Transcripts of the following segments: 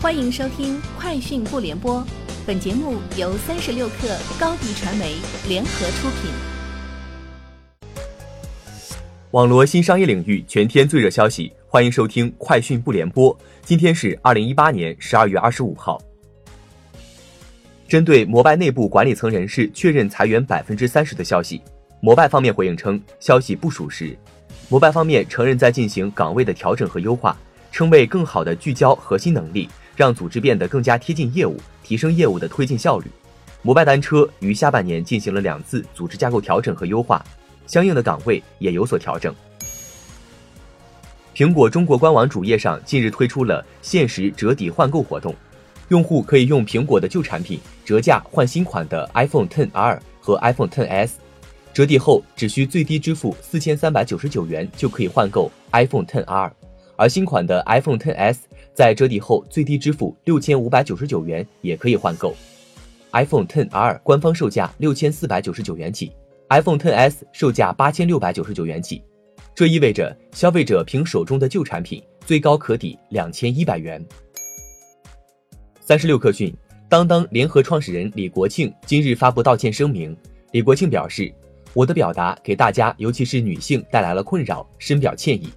欢迎收听《快讯不联播》，本节目由三十六克高低传媒联合出品。网罗新商业领域全天最热消息，欢迎收听《快讯不联播》。今天是二零一八年十二月二十五号。针对摩拜内部管理层人士确认裁员百分之三十的消息，摩拜方面回应称消息不属实。摩拜方面承认在进行岗位的调整和优化，称为更好的聚焦核心能力。让组织变得更加贴近业务，提升业务的推进效率。摩拜单车于下半年进行了两次组织架构调整和优化，相应的岗位也有所调整。苹果中国官网主页上近日推出了限时折抵换购活动，用户可以用苹果的旧产品折价换新款的 iPhone 10R 和 iPhone 10s，折抵后只需最低支付四千三百九十九元就可以换购 iPhone 10R。而新款的 iPhone 10s 在折抵后最低支付六千五百九十九元也可以换购。iPhone 10R 官方售价六千四百九十九元起，iPhone 10s 售价八千六百九十九元起。这意味着消费者凭手中的旧产品最高可抵两千一百元。三十六氪讯，当当联合创始人李国庆今日发布道歉声明。李国庆表示：“我的表达给大家，尤其是女性带来了困扰，深表歉意。”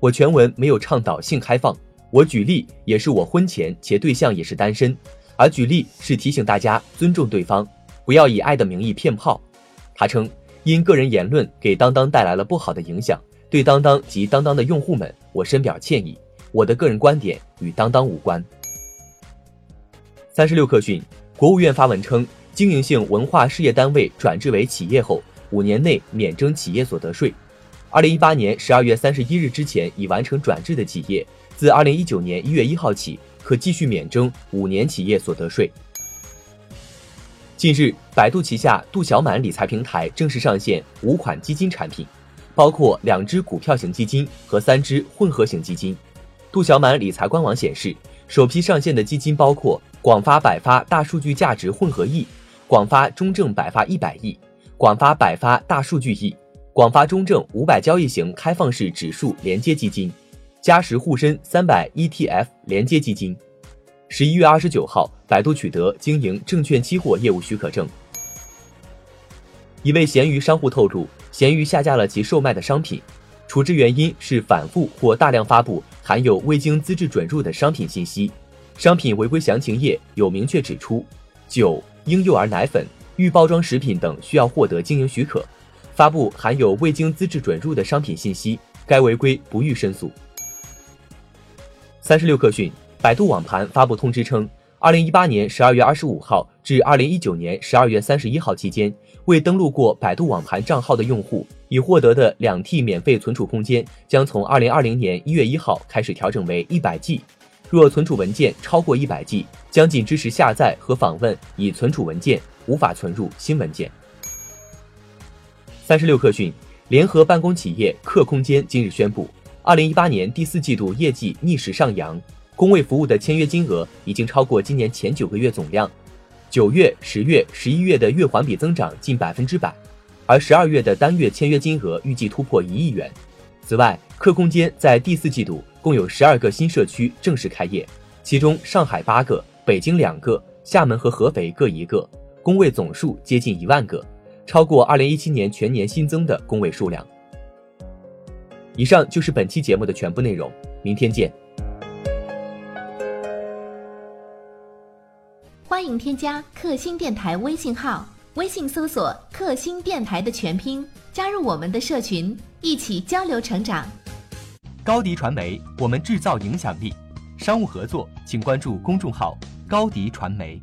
我全文没有倡导性开放，我举例也是我婚前且对象也是单身，而举例是提醒大家尊重对方，不要以爱的名义骗炮。他称因个人言论给当当带来了不好的影响，对当当及当当的用户们，我深表歉意。我的个人观点与当当无关。三十六氪讯，国务院发文称，经营性文化事业单位转制为企业后，五年内免征企业所得税。二零一八年十二月三十一日之前已完成转制的企业，自二零一九年一月一号起可继续免征五年企业所得税。近日，百度旗下度小满理财平台正式上线五款基金产品，包括两只股票型基金和三只混合型基金。度小满理财官网显示，首批上线的基金包括广发百发大数据价值混合 E、广发中证百发一百亿、广发百发大数据 E。广发中证五百交易型开放式指数连接基金，嘉实沪深三百 ETF 连接基金。十一月二十九号，百度取得经营证券期货业务许可证。一位闲鱼商户透露，闲鱼下架了其售卖的商品，处置原因是反复或大量发布含有未经资质准入的商品信息。商品违规详情页有明确指出，酒、婴幼儿奶粉、预包装食品等需要获得经营许可。发布含有未经资质准入的商品信息，该违规不予申诉。三十六氪讯，百度网盘发布通知称，二零一八年十二月二十五号至二零一九年十二月三十一号期间，未登录过百度网盘账号的用户，已获得的两 T 免费存储空间将从二零二零年一月一号开始调整为一百 G。若存储文件超过一百 G，将仅支持下载和访问已存储文件，无法存入新文件。三十六氪讯，联合办公企业客空间今日宣布，二零一八年第四季度业绩逆势上扬，工位服务的签约金额已经超过今年前九个月总量，九月、十月、十一月的月环比增长近百分之百，而十二月的单月签约金额预计突破一亿元。此外，客空间在第四季度共有十二个新社区正式开业，其中上海八个，北京两个，厦门和合肥各一个，工位总数接近一万个。超过二零一七年全年新增的工位数量。以上就是本期节目的全部内容，明天见。欢迎添加克星电台微信号，微信搜索“克星电台”的全拼，加入我们的社群，一起交流成长。高迪传媒，我们制造影响力。商务合作，请关注公众号“高迪传媒”。